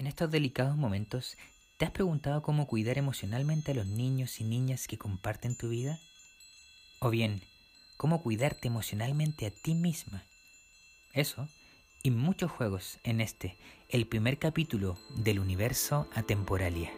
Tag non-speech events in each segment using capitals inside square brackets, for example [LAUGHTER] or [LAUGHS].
En estos delicados momentos, ¿te has preguntado cómo cuidar emocionalmente a los niños y niñas que comparten tu vida? O bien, ¿cómo cuidarte emocionalmente a ti misma? Eso y muchos juegos en este, el primer capítulo del universo Atemporalia.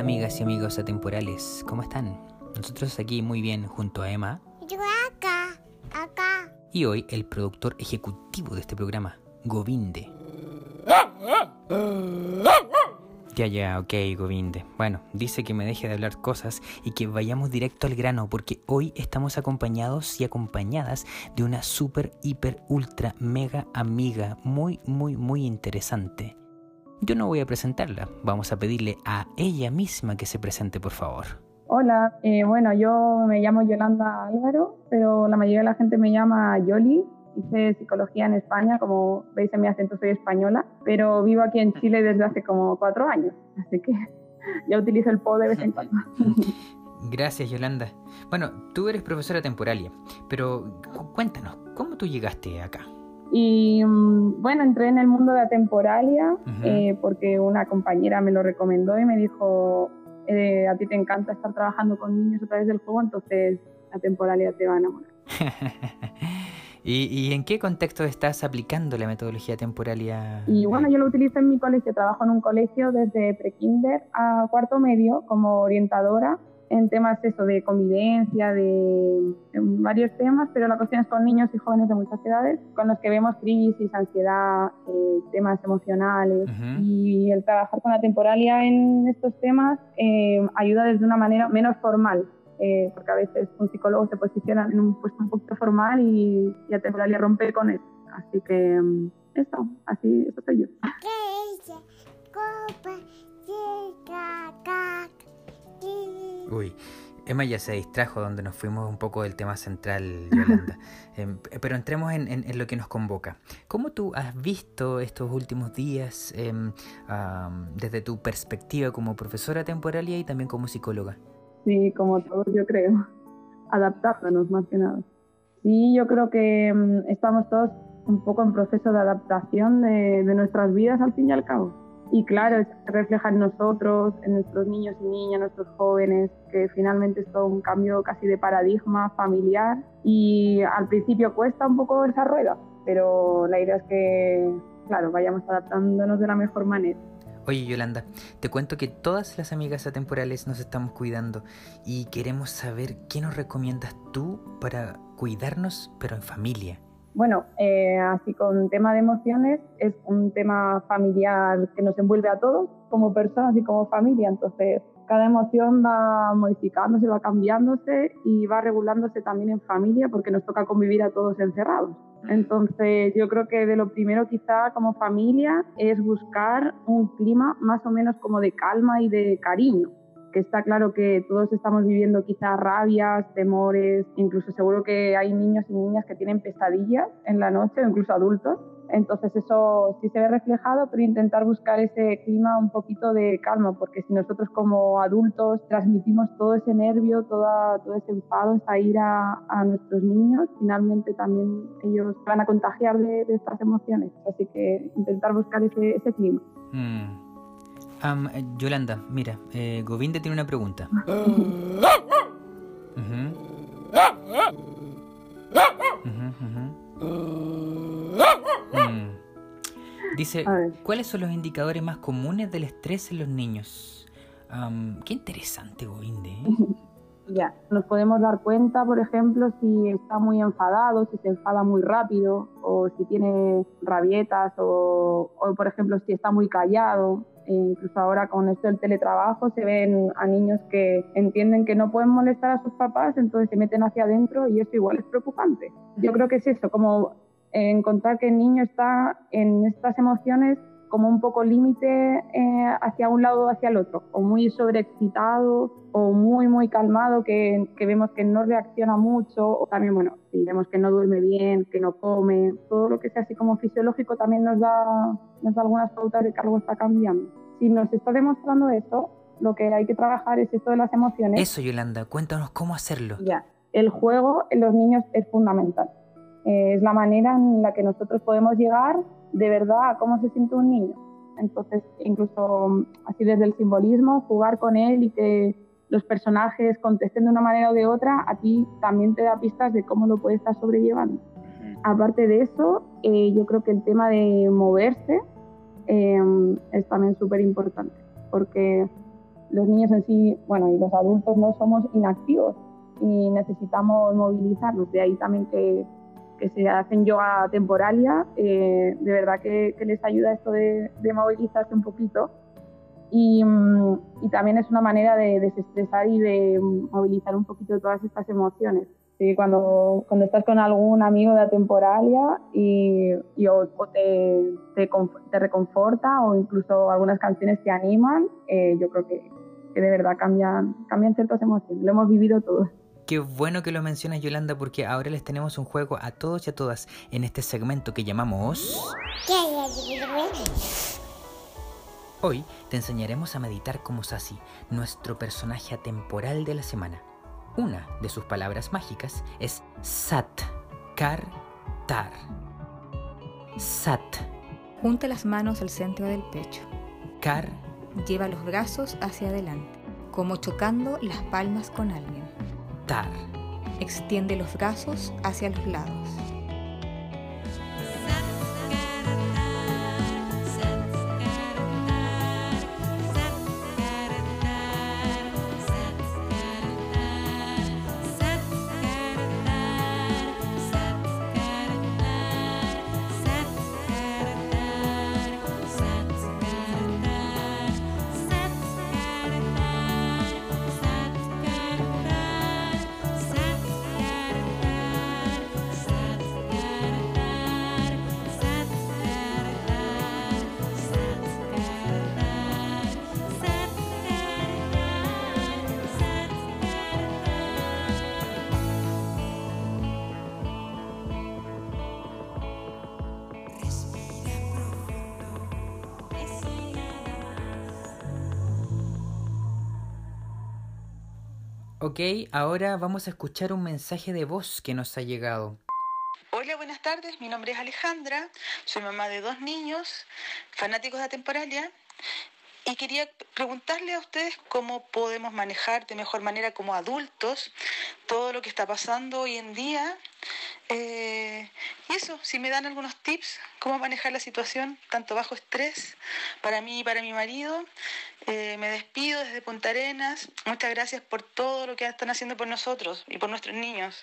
Hola amigas y amigos atemporales, ¿cómo están? Nosotros aquí muy bien junto a Emma. Yo acá, acá. Y hoy el productor ejecutivo de este programa, Govinde. Ya, ya, ok, Govinde. Bueno, dice que me deje de hablar cosas y que vayamos directo al grano porque hoy estamos acompañados y acompañadas de una super, hiper, ultra, mega amiga muy, muy, muy interesante. Yo no voy a presentarla, vamos a pedirle a ella misma que se presente, por favor. Hola, eh, bueno, yo me llamo Yolanda Álvaro, pero la mayoría de la gente me llama Yoli. Hice psicología en España, como veis en mi acento soy española, pero vivo aquí en Chile desde hace como cuatro años, así que [LAUGHS] ya utilizo el PO de vez en cuando. [LAUGHS] Gracias, Yolanda. Bueno, tú eres profesora temporalia, pero cu- cuéntanos, ¿cómo tú llegaste acá? Y mm, bueno, entré en el mundo de Atemporalia Ujú. eh, porque una compañera me lo recomendó y me dijo, eh, a ti te encanta estar trabajando con niños a través del juego, entonces Atemporalia te va a enamorar. [LAUGHS] ¿Y, y en qué contexto estás aplicando la metodología temporalia? Y bueno, yo lo utilizo en mi colegio, trabajo en un colegio desde prekinder a cuarto medio como orientadora en temas eso de convivencia, de en varios temas, pero la cuestión es con niños y jóvenes de muchas edades, con los que vemos crisis, ansiedad, eh, temas emocionales. Ujú. Y el trabajar con la temporalia en estos temas eh, ayuda desde una manera menos formal, eh, porque a veces un psicólogo se posiciona en un puesto un poquito formal y, y la temporalia rompe con eso. Así que mm, eso, así, eso soy yo. ¿Qué dice? Copa, Uy, Emma ya se distrajo donde nos fuimos un poco del tema central, Yolanda. [LAUGHS] Em, pero entremos en, en- en lo que nos convoca. ¿Cómo tú has visto estos últimos días em, desde tu perspectiva como profesora temporalia y también como psicóloga? Sí, como todos yo creo, adaptándonos más que nada. Sí, yo creo que mm, estamos todos un poco en proceso de adaptación de, de nuestras vidas al fin y al cabo. Y claro, se refleja en nosotros, en nuestros niños y niñas, nuestros jóvenes, que finalmente es todo un cambio casi de paradigma familiar. Y al principio cuesta un poco esa rueda, pero la idea es que, claro, vayamos adaptándonos de la mejor manera. Oye, Yolanda, te cuento que todas las amigas atemporales nos estamos cuidando y queremos saber qué nos recomiendas tú para cuidarnos, pero en familia. Bueno, eh, así con tema de emociones, es un tema familiar que nos envuelve a todos como personas y como familia. Entonces, cada emoción va modificándose, va cambiándose y va regulándose también en familia porque nos toca convivir a todos encerrados. Entonces, yo creo que de lo primero quizá como familia es buscar un clima más o menos como de calma y de cariño que está claro que todos estamos viviendo quizás rabias, temores, incluso seguro que hay niños y niñas que tienen pesadillas en la noche o incluso adultos. Entonces eso sí se ve reflejado, pero intentar buscar ese clima un poquito de calma, porque si nosotros como adultos transmitimos todo ese nervio, toda, todo ese enfado, esa ira a nuestros niños, finalmente también ellos van a contagiar de, de estas emociones. Así que intentar buscar ese, ese clima. Mm. Eh, Yolanda, mira, eh, Govinda tiene una pregunta. Mm. Dice. ¿cuáles son los indicadores más comunes del estrés en los niños? Am, qué interesante, Govinde. ¿eh? [LAUGHS] Ya, nos podemos dar cuenta, por ejemplo, si está muy enfadado, si se enfada muy rápido, o si tiene rabietas, o, o, por ejemplo, si está muy callado. Incluso ahora con esto del teletrabajo se ven a niños que entienden que no pueden molestar a sus papás, entonces se meten hacia adentro y eso igual es preocupante. Yo creo que es eso, como encontrar que el niño está en estas emociones como un poco límite eh, hacia un lado o hacia el otro, o muy sobreexcitado o muy, muy calmado, que, que, vemos que no reacciona mucho, o también, bueno, si vemos que no duerme bien, que no come, todo lo que sea así como fisiológico también nos da, nos da algunas pautas de que algo está cambiando. si nos está demostrando eso, lo que hay que trabajar es esto de las emociones. Eso, Yolanda, cuéntanos cómo hacerlo. Ya, el juego en los niños es fundamental. Eh, es la manera en la que nosotros podemos llegar de verdad cómo se siente un niño. Entonces, incluso mm, así desde el simbolismo, jugar con él y que los personajes contesten de una manera o de otra, a ti también te da pistas de cómo lo puede estar sobrellevando. Aparte de eso, eh, yo creo que el tema de moverse eh, es también súper importante, porque los niños en sí, bueno, y los adultos no somos inactivos y necesitamos movilizarnos. De ahí también que, que se hacen yoga temporalia, eh, de verdad que, que, les ayuda esto de, de movilizarse un poquito. Y, mm, y, también es una manera de desestresar y de movilizar un poquito todas estas emociones. Sí, cuando, cuando estás con algún amigo de la temporalia y, y o, o te, te, te, reconforta o incluso algunas canciones te animan, eh, yo creo que, que de verdad cambian, cambian ciertas emociones. Lo hemos vivido todos. Qué bueno que lo mencionas, Yolanda, porque ahora les tenemos un juego a todos y a todas en este segmento que llamamos... Hoy te enseñaremos a meditar como Sasi, nuestro personaje atemporal de la semana. Una de sus palabras mágicas es Sat, Kar, Tar. Sat. Junta las manos al centro del pecho. Kar. Lleva los brazos hacia adelante, como chocando las palmas con alguien. Extiende los brazos hacia los lados. Ok, ahora vamos a escuchar un mensaje de voz que nos ha llegado. Hola, buenas tardes. Mi nombre es Alejandra. Soy mamá de dos niños, fanáticos de Temporalia. Y quería preguntarle a ustedes cómo podemos manejar de mejor manera como adultos todo lo que está pasando hoy en día. Eh, y eso, si me dan algunos tips, cómo manejar la situación, tanto bajo estrés, para mí y para mi marido. Eh, me despido desde Punta Arenas. Muchas gracias por todo lo que están haciendo por nosotros y por nuestros niños.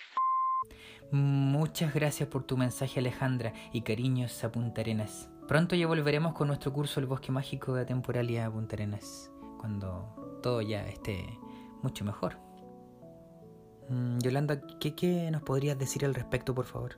Muchas gracias por tu mensaje Alejandra y cariños a Punta Arenas. Pronto ya volveremos con nuestro curso El Bosque Mágico de Temporalia a Punta Arenas, cuando todo ya esté mucho mejor. Mm, Yolanda, ¿qué, ¿qué, nos podrías decir al respecto, por favor?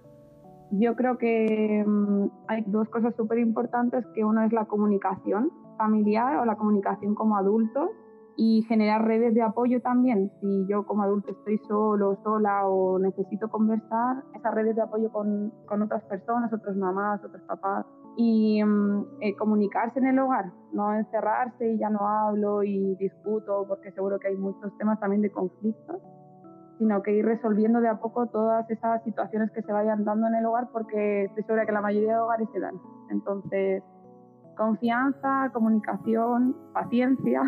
Yo creo que um, hay dos cosas súper importantes, que uno es la comunicación familiar o la comunicación como adultos y generar redes de apoyo también. Si yo como adulto estoy solo, sola o necesito conversar, esas redes de apoyo con, con otras personas, otras mamás, otros papás, y um, eh, comunicarse en el hogar, no encerrarse y ya no hablo y discuto, porque seguro que hay muchos temas también de conflictos, sino que ir resolviendo de a poco todas esas situaciones que se vayan dando en el hogar, porque estoy segura que la mayoría de hogares se dan. Entonces, confianza, comunicación, paciencia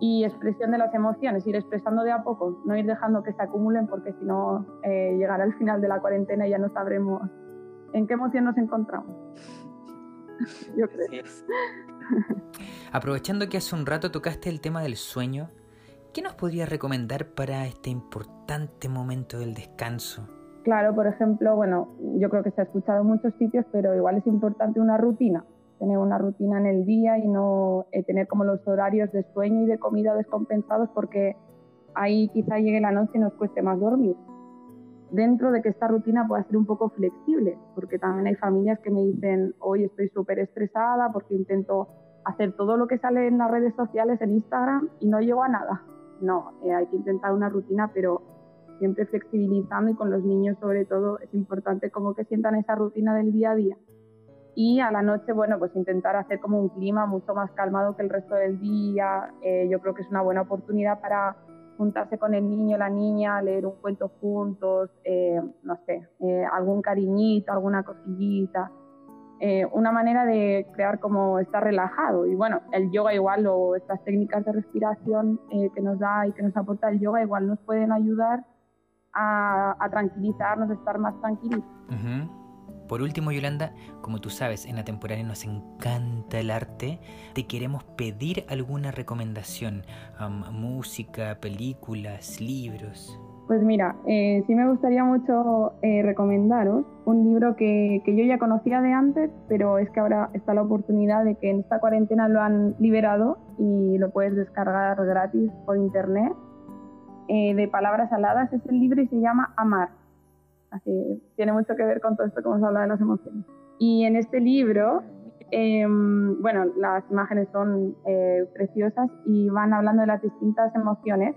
y expresión de las emociones, ir expresando de a poco, no ir dejando que se acumulen, porque si no, eh, llegará el final de la cuarentena y ya no sabremos en qué emoción nos encontramos. [LAUGHS] Yo creo. Aprovechando que hace un rato tocaste el tema del sueño, ¿qué nos podrías recomendar para este importante momento del descanso? Claro, por ejemplo, bueno, yo creo que se ha escuchado en muchos sitios, pero igual es importante una rutina, tener una rutina en el día y no eh, tener como los horarios de sueño y de comida descompensados porque ahí quizá llegue la noche y nos cueste más dormir dentro de que esta rutina pueda ser un poco flexible, porque también hay familias que me dicen, hoy estoy súper estresada porque intento hacer todo lo que sale en las redes sociales, en Instagram, y no llego a nada. No, eh, hay que intentar una rutina, pero siempre flexibilizando y con los niños sobre todo es importante como que sientan esa rutina del día a día. Y a la noche, bueno, pues intentar hacer como un clima mucho más calmado que el resto del día. Eh, yo creo que es una buena oportunidad para juntarse con el niño, la niña, leer un cuento juntos, eh, no sé, eh, algún cariñito, alguna cosillita. Eh, una manera de crear como estar relajado. Y bueno, el yoga igual o estas técnicas de respiración que nos da y que nos aporta el yoga igual nos pueden ayudar a, a tranquilizarnos, a estar más tranquilos. Por último, Yolanda, como tú sabes, en la temporada nos encanta el arte, te queremos pedir alguna recomendación, música, películas, libros. Pues mira, eh, sí me gustaría mucho eh, recomendaros un libro que, que, yo ya conocía de antes, pero es que ahora está la oportunidad de que en esta cuarentena lo han liberado y lo puedes descargar gratis por internet. Eh, de Palabras Aladas es el libro y se llama Amar Así, tiene mucho que ver con todo esto que hemos hablado de las emociones. Y en este libro, em, bueno, las imágenes son eh, preciosas y van hablando de las distintas emociones,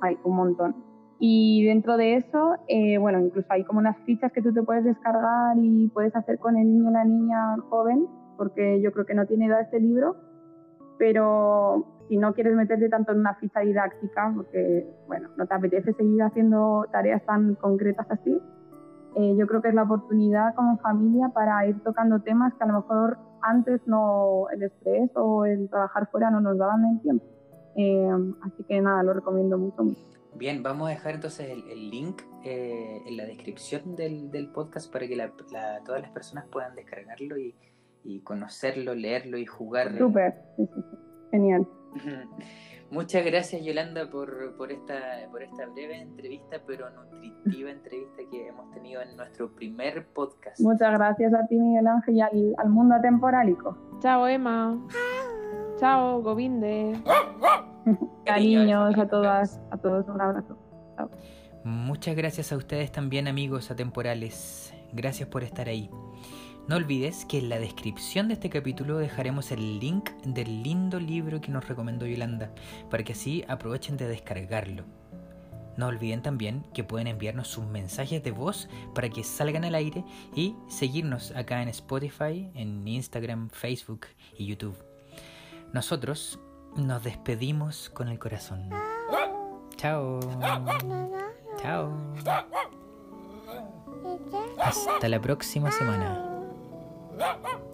hay un montón. Y dentro de eso, eh, bueno, incluso hay como unas fichas que tú te puedes descargar y puedes hacer con el niño o la niña joven, porque yo creo que no tiene edad este libro, pero si no quieres meterte tanto en una ficha didáctica, porque, bueno, no te apetece seguir haciendo tareas tan concretas así, eh, yo creo que es la oportunidad como familia para ir tocando temas que a lo mejor antes no el estrés o el trabajar fuera no nos daban el tiempo. Eh, así que nada, lo recomiendo mucho. Bien, vamos a dejar entonces el, link eh, en la descripción del, del podcast para que todas las personas puedan descargarlo y, y conocerlo, leerlo y jugar. Súper, genial. [LAUGHS] Muchas gracias Yolanda por, por, esta, por esta breve entrevista, pero nutritiva entrevista que hemos tenido en nuestro primer podcast. Muchas gracias a ti Miguel Ángel y al, al mundo atemporálico. Chao Emma. Chao Govinde. [LAUGHS] Cariños a todas, a todos un abrazo. Chao. Muchas gracias a ustedes también amigos atemporales. Gracias por estar ahí. No olvides que en la descripción de este capítulo dejaremos el link del lindo libro que nos recomendó Yolanda, para que así aprovechen de descargarlo. No olviden también que pueden enviarnos sus mensajes de voz para que salgan al aire y seguirnos acá en Spotify, en Instagram, Facebook y YouTube. Nosotros nos despedimos con el corazón. Chao. Chao. Hasta la próxima semana. Ah! [LAUGHS]